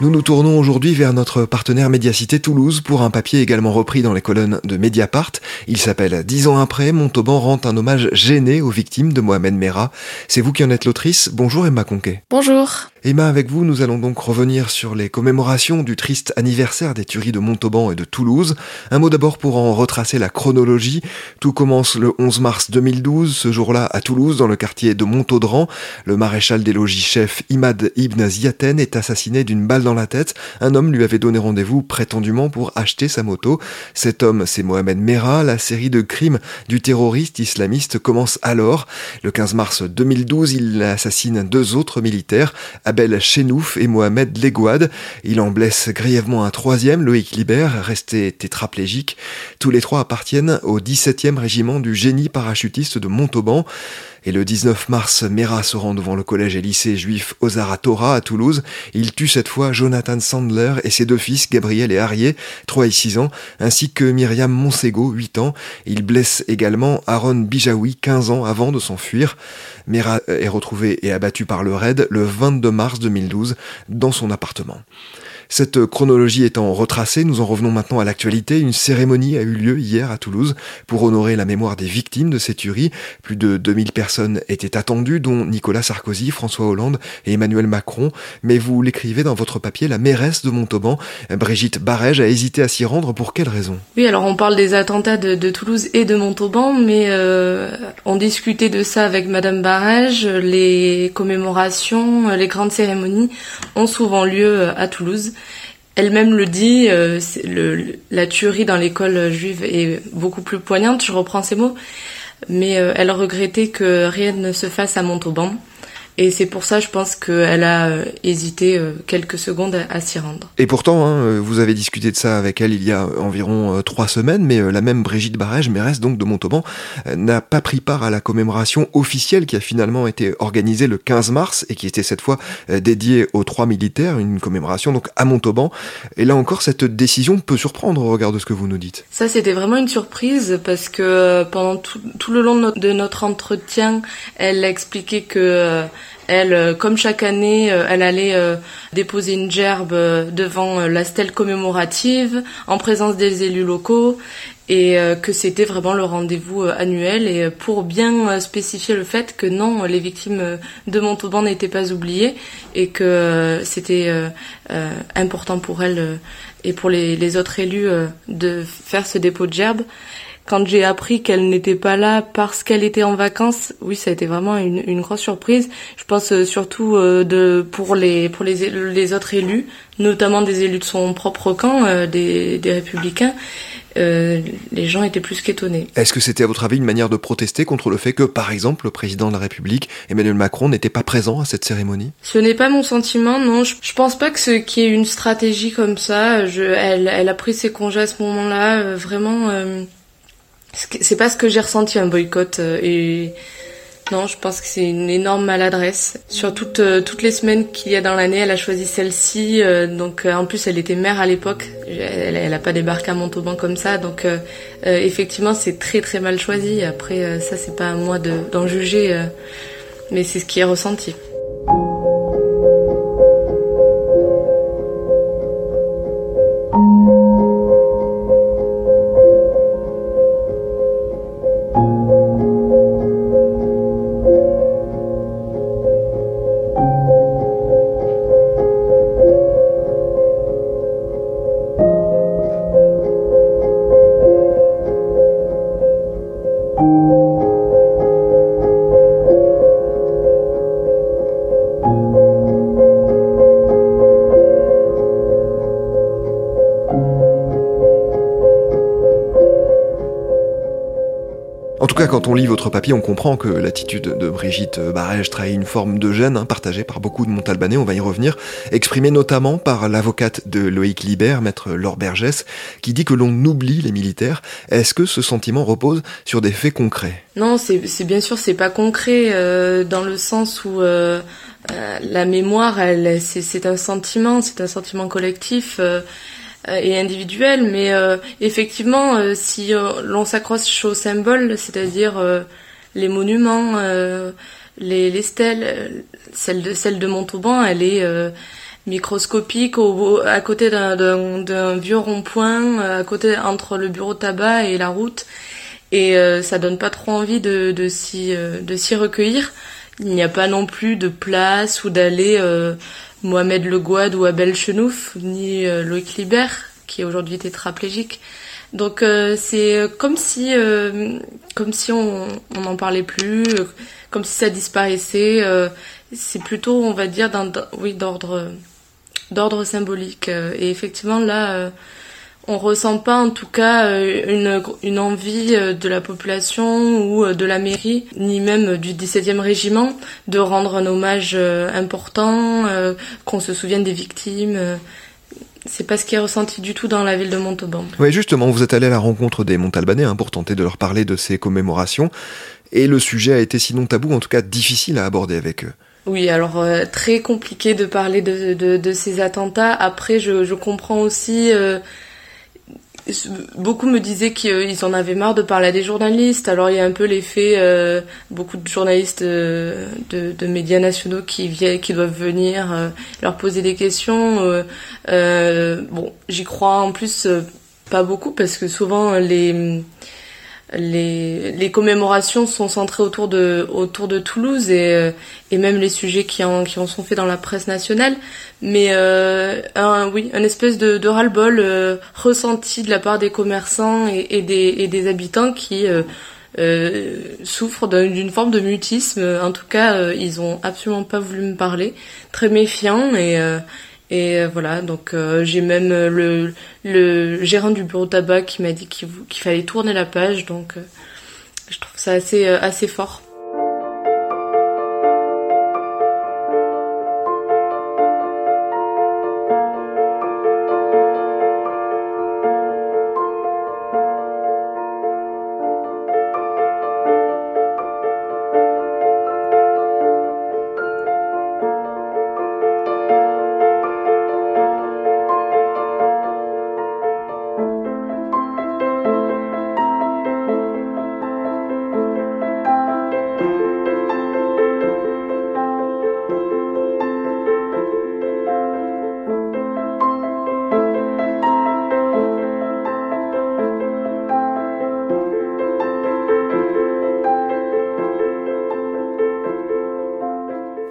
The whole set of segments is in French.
Nous nous tournons aujourd'hui vers notre partenaire Médiacité Toulouse pour un papier également repris dans les colonnes de Mediapart. Il s'appelle Dix ans après, Montauban rend un hommage gêné aux victimes de Mohamed Merah. C'est vous qui en êtes l'autrice. Bonjour Emma Conquet. Bonjour. Emma, avec vous, nous allons donc revenir sur les commémorations du triste anniversaire des tueries de Montauban et de Toulouse. Un mot d'abord pour en retracer la chronologie. Tout commence le 11 mars 2012, ce jour-là à Toulouse, dans le quartier de Montaudran. Le maréchal des logis-chefs Imad Ibn Ziaten est assassiné d'une balle dans la tête. Un homme lui avait donné rendez-vous prétendument pour acheter sa moto. Cet homme, c'est Mohamed Merah. La série de crimes du terroriste islamiste commence alors. Le 15 mars 2012, il assassine deux autres militaires, Abel Chenouf et Mohamed Legouad. Il en blesse grièvement un troisième, Loïc Libert, resté tétraplégique. Tous les trois appartiennent au 17e régiment du génie parachutiste de Montauban. Et le 19 mars, Mera se rend devant le collège et lycée juif Ozara Torah à Toulouse. Il tue cette fois Jonathan Sandler et ses deux fils, Gabriel et Arié, 3 et 6 ans, ainsi que Myriam Monsego, 8 ans. Il blesse également Aaron Bijawi, 15 ans, avant de s'enfuir. Mera est retrouvé et abattu par le raid le 22 mars 2012 dans son appartement. Cette chronologie étant retracée, nous en revenons maintenant à l'actualité. Une cérémonie a eu lieu hier à Toulouse pour honorer la mémoire des victimes de ces tueries. Plus de 2000 personnes étaient attendues, dont Nicolas Sarkozy, François Hollande et Emmanuel Macron. Mais vous l'écrivez dans votre papier, la mairesse de Montauban, Brigitte Barège, a hésité à s'y rendre. Pour quelle raison? Oui, alors on parle des attentats de, Toulouse et de Montauban, mais euh, on discutait de ça avec Madame Barège. Les commémorations, les grandes cérémonies ont souvent lieu à Toulouse. Elle-même le dit, euh, la tuerie dans l'école juive est beaucoup plus poignante, je reprends ces mots, mais euh, elle regrettait que rien ne se fasse à Montauban. Et c'est pour ça, je pense qu'elle a euh, hésité euh, quelques secondes à, s'y rendre. Et pourtant, hein, euh, vous avez discuté de ça avec elle il y a environ trois semaines, mais la même Brigitte Barège, mairesse donc de Montauban, n'a pas pris part à la commémoration officielle qui a finalement été organisée le 15 mars et qui était cette fois dédiée aux trois militaires, une commémoration donc à Montauban. Et là encore, cette décision peut surprendre au regard de ce que vous nous dites. Ça, c'était vraiment une surprise parce que pendant tout, tout le long de notre, de notre entretien, elle a expliqué que elle, euh, comme chaque année, euh, elle allait euh, déposer une gerbe devant la stèle commémorative en présence des élus locaux et que c'était vraiment le rendez-vous annuel. Et pour bien spécifier le fait que non, les victimes de Montauban n'étaient pas oubliées et que c'était important pour elle et pour les, les autres élus de faire ce dépôt de gerbe quand j'ai appris qu'elle n'était pas là parce qu'elle était en vacances, oui, ça a été vraiment une, une grosse surprise. Je pense euh, surtout euh, de pour les pour les, les autres élus, notamment des élus de son propre camp, euh, des, des républicains. Euh, les gens étaient plus qu'étonnés. Est-ce que c'était à votre avis une manière de protester contre le fait que, par exemple, le président de la République, Emmanuel Macron, n'était pas présent à cette cérémonie? Ce n'est pas mon sentiment, non. Je, je pense pas que ce qui est une stratégie comme ça. Je, elle, elle a pris ses congés à ce moment-là, vraiment. Euh, c'est pas ce que j'ai ressenti un boycott euh, et non, je pense que c'est une énorme maladresse. Sur toutes, euh, toutes les semaines qu'il y a dans l'année, elle a choisi celle-ci. Euh, donc en plus, elle était mère à l'époque. Elle, elle a pas débarqué à Montauban comme ça. Donc effectivement, c'est très très mal choisi. Après, ça c'est pas à moi d'en juger, mais c'est ce qui est ressenti. you. On lit votre papier, on comprend que l'attitude de Brigitte Barège trahit une forme de gêne hein, partagée par beaucoup de Montalbanais, on va y revenir, exprimée notamment par l'avocate de Loïc Libert, maître Laure Bergès, qui dit que l'on oublie les militaires. Est-ce que ce sentiment repose sur des faits concrets? Non, c'est bien sûr, c'est pas concret euh, dans le sens où euh, euh, la mémoire, c'est un sentiment, c'est un sentiment collectif euh, et individuel, mais euh, effectivement, euh, si l'on s'accroche aux symboles, c'est-à-dire les monuments, les, les, stèles, celle de celle de Montauban, elle est microscopique au, à côté d'un vieux rond-point, à côté entre le bureau de tabac et la route, et ça donne pas trop envie de, de s'y s'y recueillir. Il n'y a pas non plus de place ou d'aller Mohamed Le Gouad ou Abel Chenouf, ni euh, Loïc Libert, qui est aujourd'hui tétraplégique. Donc euh, c'est comme si, euh, comme si on n'en parlait plus, comme si ça disparaissait. c'est plutôt, on va dire, oui, d'ordre, d'ordre symbolique. et effectivement là on ressent pas en tout cas euh, une, une envie euh, de la population ou euh, de la mairie, ni même du 17e régiment, de rendre un hommage important, qu'on se souvienne des victimes. C'est pas ce qui est ressenti du tout dans la ville de Montauban. Oui, justement, vous êtes allé à la rencontre des Montalbanais hein, pour tenter de leur parler de ces commémorations, et le sujet a été sinon tabou, en tout cas difficile à aborder avec eux. Oui, alors très compliqué de parler de, de, de, ces attentats. Après, je, je comprends aussi beaucoup me disaient qu'ils en avaient marre de parler à des journalistes. Alors il y a un peu l'effet, euh, beaucoup de journalistes euh, de, de, médias nationaux qui viennent, qui doivent venir euh, leur poser des questions. bon, j'y crois en plus pas beaucoup parce que souvent les les, les commémorations sont centrées autour de, autour de Toulouse et, euh, et même les sujets qui en, qui en sont faits dans la presse nationale. Mais euh, un, oui, un espèce de, de ras-le-bol euh, ressenti de la part des commerçants et, des, et des habitants qui euh, euh souffrent d'une forme de mutisme. En tout cas, ils ont absolument pas voulu me parler, très méfiants et et euh, voilà, donc euh, j'ai même euh, le, gérant du bureau tabac qui m'a dit qu'il fallait tourner la page, donc je trouve ça assez, assez fort.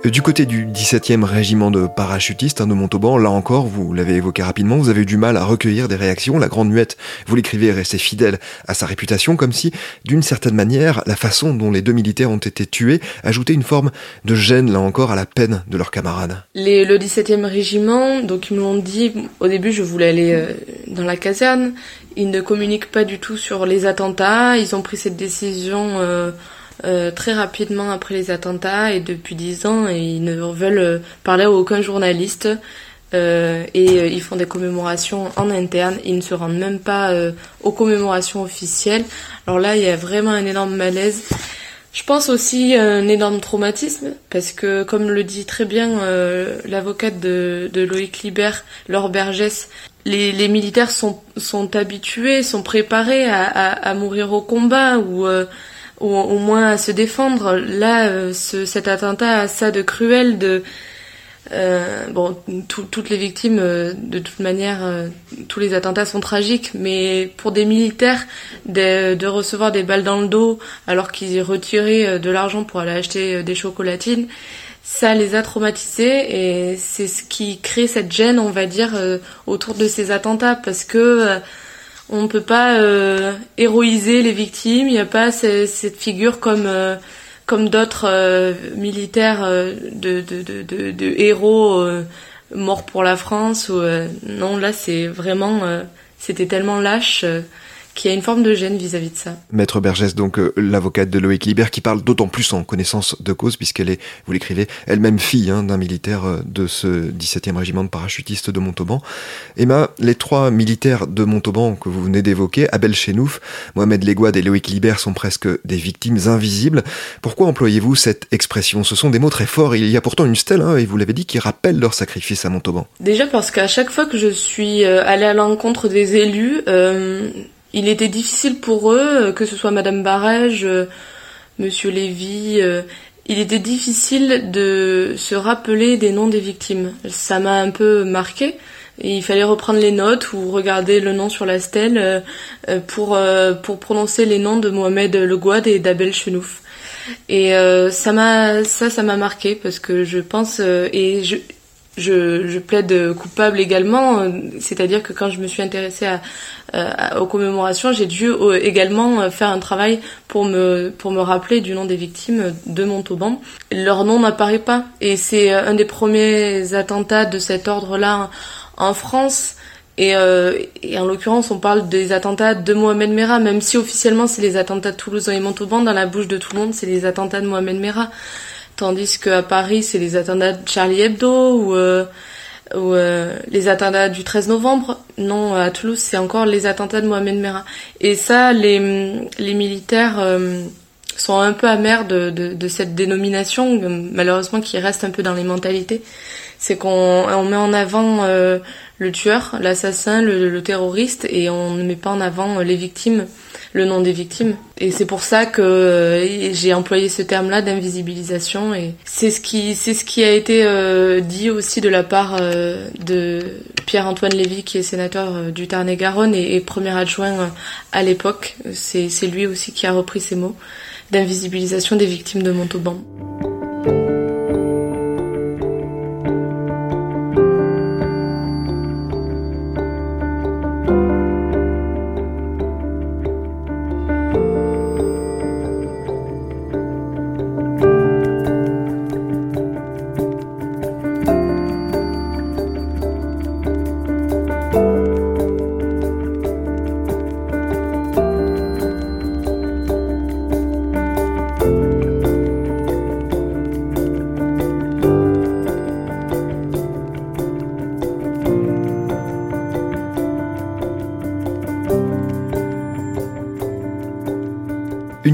Du côté du 17e régiment de parachutistes hein, de Montauban, là encore, vous l'avez évoqué rapidement, vous avez eu du mal à recueillir des réactions. La Grande Muette, vous l'écrivez, est restée fidèle à sa réputation, comme si, d'une certaine manière, la façon dont les deux militaires ont été tués ajoutait une forme de gêne, là encore, à la peine de leurs camarades. Les, le 17e régiment, donc ils me l'ont dit, au début je voulais aller euh, dans la caserne, ils ne communiquent pas du tout sur les attentats, ils ont pris cette décision... Euh, euh, très rapidement après les attentats et depuis dix ans ils ne veulent euh, parler à aucun journaliste euh, et euh, ils font des commémorations en interne, ils ne se rendent même pas aux commémorations officielles. Alors là, il y a vraiment un énorme malaise. Je pense aussi un énorme traumatisme parce que, comme le dit très bien l'avocate de, Loïc Libert, Laure Bergès, les, militaires sont, habitués, sont préparés à, à, à mourir au combat ou ou au moins à se défendre. Là, euh, ce, cet attentat a ça de cruel, de euh, bon, toutes les victimes, euh, de toute manière, euh, tous les attentats sont tragiques, mais pour des militaires, de, de recevoir des balles dans le dos alors qu'ils retiraient de l'argent pour aller acheter des chocolatines, ça les a traumatisés et c'est ce qui crée cette gêne, on va dire, autour de ces attentats, parce que on ne peut pas euh, héroïser les victimes. Il n'y a pas cette figure comme euh, comme d'autres euh, militaires de, de, de, de, héros morts pour la France. Ou, non, là c'est vraiment c'était tellement lâche qui a une forme de gêne vis-à-vis de ça. Maître Bergès, donc euh, l'avocate de Loïc Libert, qui parle d'autant plus en connaissance de cause, puisqu'elle est, vous l'écrivez, elle-même fille hein, d'un militaire euh, de ce 17e régiment de parachutistes de Montauban. Emma, les trois militaires de Montauban que vous venez d'évoquer, Abel Chenouf, Mohamed Leguad et Loïc Libert, sont presque des victimes invisibles. Pourquoi employez-vous cette expression? Ce sont des mots très forts, il y a pourtant une stèle, hein, et vous l'avez dit, qui rappelle leur sacrifice à Montauban. Déjà parce qu'à chaque fois que je suis euh, allée à l'encontre des élus, il était difficile pour eux, euh, que ce soit Madame Barège, euh, Monsieur Lévy, euh, il était difficile de se rappeler des noms des victimes. Ça m'a un peu marqué. il fallait reprendre les notes ou regarder le nom sur la stèle pour pour prononcer les noms de Mohamed Le Gouad et d'Abel Chenouf. Et ça m'a ça ça m'a marqué parce que je pense et je je, plaide coupable également, c'est-à-dire que quand je me suis intéressée à, aux commémorations, j'ai dû euh, également faire un travail pour me pour me rappeler du nom des victimes de Montauban. Leur nom n'apparaît pas, et c'est un des premiers attentats de cet ordre-là en France. Et, euh, et, en l'occurrence, on parle des attentats de Mohamed Merah, même si officiellement c'est les attentats de Toulouse et Montauban, dans la bouche de tout le monde, c'est les attentats de Mohamed Merah. Tandis qu'à Paris, c'est les attentats de Charlie Hebdo ou, euh, euh, les attentats du 13 novembre. Non, à Toulouse, c'est encore les attentats de Mohamed Merah. Et ça, les, les militaires euh, sont un peu amers de, de, de, cette dénomination, malheureusement qui reste un peu dans les mentalités. C'est qu'on on met en avant le tueur, l'assassin, le, terroriste, et on ne met pas en avant les victimes le nom des victimes. Et c'est pour ça que euh, j'ai employé ce terme-là d'invisibilisation. Et c'est ce qui, c'est ce qui a été euh, dit aussi de la part euh, de Pierre-Antoine Lévy, qui est sénateur du Tarn-et-Garonne et, premier adjoint à l'époque. C'est lui aussi qui a repris ces mots d'invisibilisation des victimes de Montauban.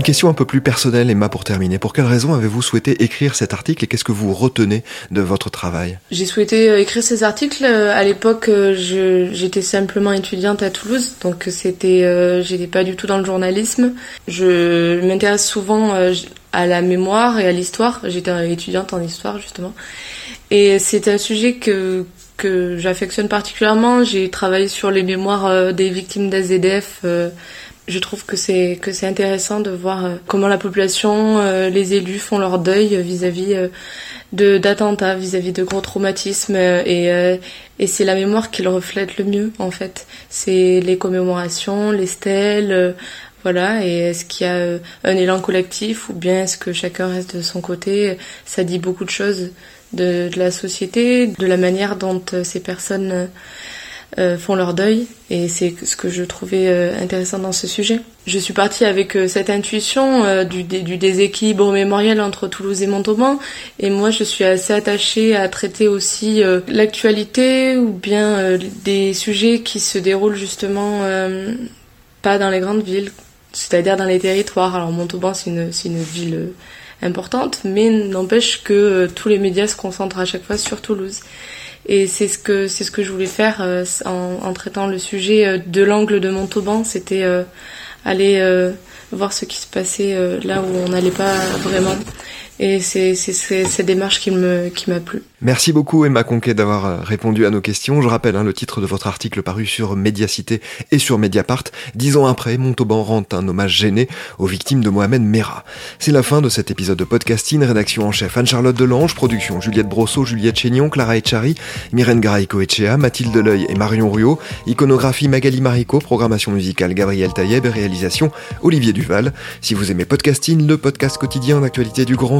Une question un peu plus personnelle, Emma, pour terminer. Pour quelle raison avez-vous souhaité écrire cet article et qu'est-ce que vous retenez de votre travail? J'ai souhaité euh, écrire ces articles. Euh, à l'époque, euh, j'étais simplement étudiante à Toulouse, donc c'était, j'étais pas du tout dans le journalisme. Je m'intéresse souvent à la mémoire et à l'histoire. J'étais étudiante en histoire justement, et c'est un sujet que que j'affectionne particulièrement. J'ai travaillé sur les mémoires des victimes d'AZDF je trouve que c'est que c'est intéressant de voir euh, comment la population, euh, les élus font leur deuil vis-à-vis euh, de d'attentats, vis-à-vis de gros traumatismes et et c'est la mémoire qui le reflète le mieux en fait. C'est les commémorations, les stèles, voilà. Et est-ce qu'il y a un élan collectif ou bien est-ce que chacun reste de son côté? Ça dit beaucoup de choses de, de la société, de la manière dont ces personnes euh, font leur deuil et c'est ce que je trouvais euh, intéressant dans ce sujet. Je suis partie avec euh, cette intuition du, du, déséquilibre mémoriel entre Toulouse et Montauban et moi je suis assez attachée à traiter aussi l'actualité ou bien des sujets qui se déroulent justement pas dans les grandes villes, c'est-à-dire dans les territoires. Alors Montauban c'est une, une ville importante mais n'empêche que tous les médias se concentrent à chaque fois sur Toulouse. Et c'est ce que c'est ce que je voulais faire euh, en, en, traitant le sujet euh, de l'angle de Montauban, c'était euh, aller voir ce qui se passait là où on n'allait pas vraiment. Et c'est cette démarche qui me qui m'a plu. Merci beaucoup Emma Conquet d'avoir euh, répondu à nos questions. Je rappelle hein, le titre de votre article paru sur Mediacité et sur Mediapart. Dix ans après, Montauban rend un hommage gêné aux victimes de Mohamed Merah. C'est la fin de cet épisode de podcasting. Rédaction en chef Anne-Charlotte Delange, production Juliette Brosseau, Juliette Chénion, Clara Echari, Myrène Garaïco-Echea, Mathilde Leuil et Marion Ruot, iconographie Magali Marico, programmation musicale Gabriel Taïeb réalisation Olivier Duval. Si vous aimez podcasting, le podcast quotidien d'actualité du Grand